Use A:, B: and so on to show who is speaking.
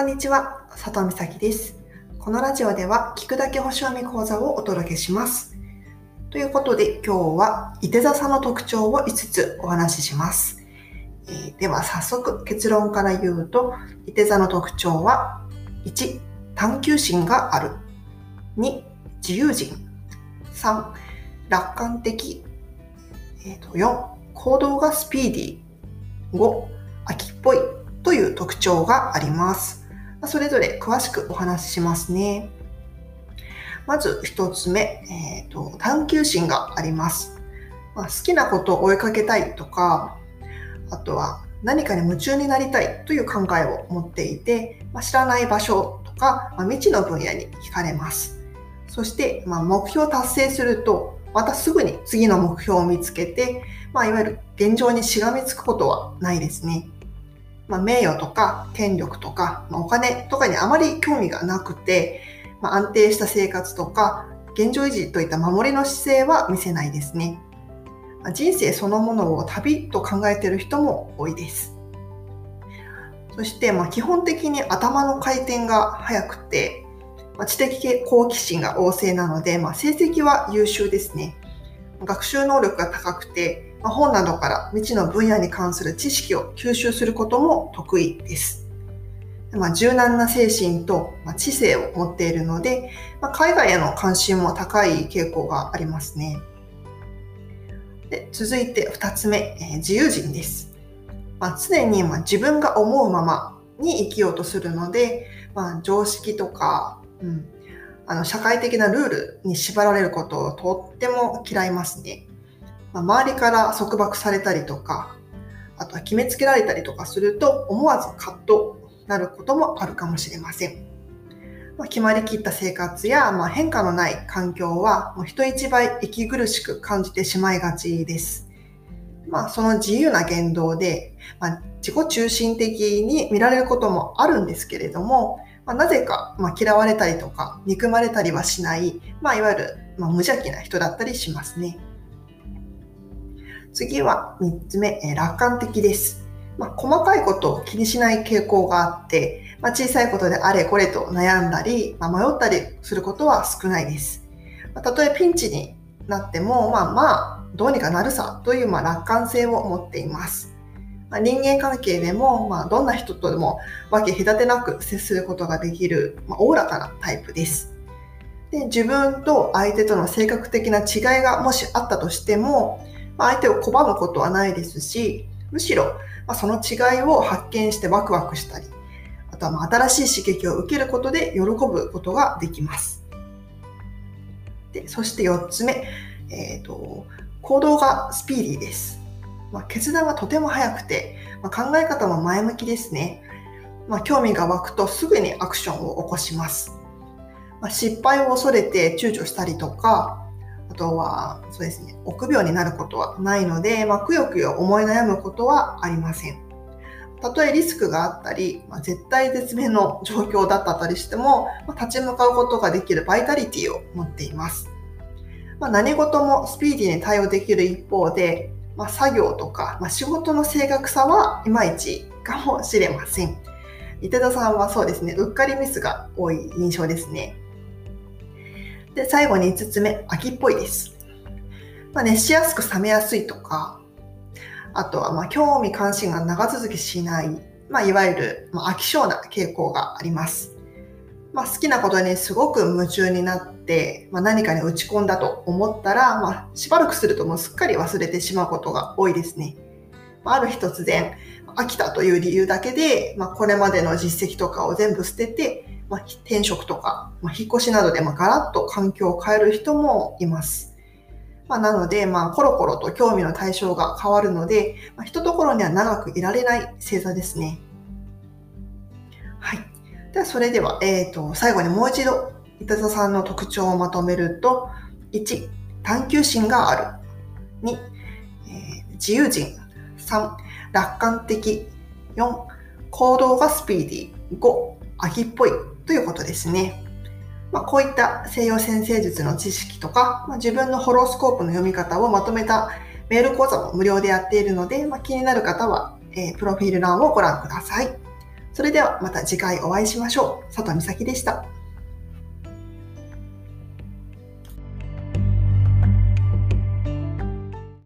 A: こんにちは、佐藤美咲です。このラジオでは聞くだけ星読み講座をお届けします。ということで今日は、伊手座さんの特徴を5つお話しします。えー、では早速結論から言うと、伊手座の特徴は、1、探求心がある。2、自由人。3、楽観的。えー、と4、行動がスピーディー。5、秋っぽいという特徴があります。それぞれ詳しくお話ししますね。まず一つ目、えーと、探求心があります、まあ、好きなことを追いかけたいとか、あとは何かに夢中になりたいという考えを持っていて、まあ、知らない場所とか、まあ、未知の分野に惹かれます。そして、ま、目標を達成すると、またすぐに次の目標を見つけて、ま、いわゆる現状にしがみつくことはないですね。まあ、名誉とか権力とか、まあ、お金とかにあまり興味がなくて、まあ、安定した生活とか現状維持といった守りの姿勢は見せないですね。まあ、人生そのものを旅と考えてる人も多いです。そして、ま、基本的に頭の回転が速くて、ま、知的好奇心が旺盛なので、ま、成績は優秀ですね。学習能力が高くて、ま、本などから未知の分野に関する知識を吸収することも得意です。まあ、柔軟な精神と、ま、知性を持っているので、まあ、海外への関心も高い傾向がありますね。で続いて2つ目、え、自由人です。まあ、常にま自分が思うままに生きようとするので、ま、常識とか、うん、あの社会的なルールに縛られることをとっても嫌いますね。まあ、周りから束縛されたりとか、あとは決めつけられたりとかすると思わずカッとなることもあるかもしれません。まあ、決まりきった生活や、まあ、変化のない環境はもう人一倍息苦しく感じてしまいがちです。まあ、その自由な言動で、まあ、自己中心的に見られることもあるんですけれども、まあ、なぜか、ま嫌われたりとか憎まれたりはしない、まあ、いわゆる、ま無邪気な人だったりしますね。次は3つ目、え楽観的です。まあ、細かいことを気にしない傾向があって、まあ、小さいことであれこれと悩んだり、まあ、迷ったりすることは少ないです。またとえピンチになっても、まあまあ、どうにかなるさという、まあ、楽観性を持っています。まあ、人間関係でも、まあ、どんな人とでも分け隔てなく接することができる、まあ、おおらかなタイプです。で自分と相手との性格的な違いがもしあったとしてもま、相手を拒むことはないですし、むしろ、まその違いを発見してワクワクしたり、あとはま新しい刺激を受けることで喜ぶことができます。でそして4つ目、えーと、行動がスピーディーです。まあ、決断がとても早くて、まあ、考え方も前向きですね。まあ、興味が湧くとすぐにアクションを起こします。ま失敗を恐れて躊躇したりとか、あとは、そうですね、臆病になることはないので、まあ、くよくよ思い悩むことはありません。たとえリスクがあったり、まあ、絶対絶命の状況だったりしても、まあ、立ち向かうことができるバイタリティを持っています。まあ、何事もスピーディーに対応できる一方で、まあ、作業とか、まあ、仕事の正確さはいまいちかもしれません。池田さんはそうですね、うっかりミスが多い印象ですね。で、最後に5つ目、秋っぽいです。まあ、熱しやすく冷めやすいとか、あとはま興味関心が長続きしない、まあ、いわゆるま飽き性な傾向があります。まあ、好きなことにすごく夢中になって、まあ、何かに打ち込んだと思ったら、まあ、しばらくするともうすっかり忘れてしまうことが多いですね。あ、ある日突然、飽きたという理由だけで、まあ、これまでの実績とかを全部捨てて、まあ、転職とか、まあ、引っ越しなどで、まあ、ガラッと環境を変える人もいます。まあ、なので、まあ、コロコロと興味の対象が変わるので、まあ、一ところには長くいられない星座ですね。では、それでは、えっ、ー、と、最後にもう一度、伊田さんの特徴をまとめると、1、探求心がある。2、えー、自由人。3、楽観的。4、行動がスピーディー。5、秋っぽい。ということですね。まあ、こういった西洋先生術の知識とか、まあ、自分のホロスコープの読み方をまとめたメール講座も無料でやっているので、まあ、気になる方は、えー、プロフィール欄をご覧ください。それではまた次回お会いしましょう。佐藤美咲でした。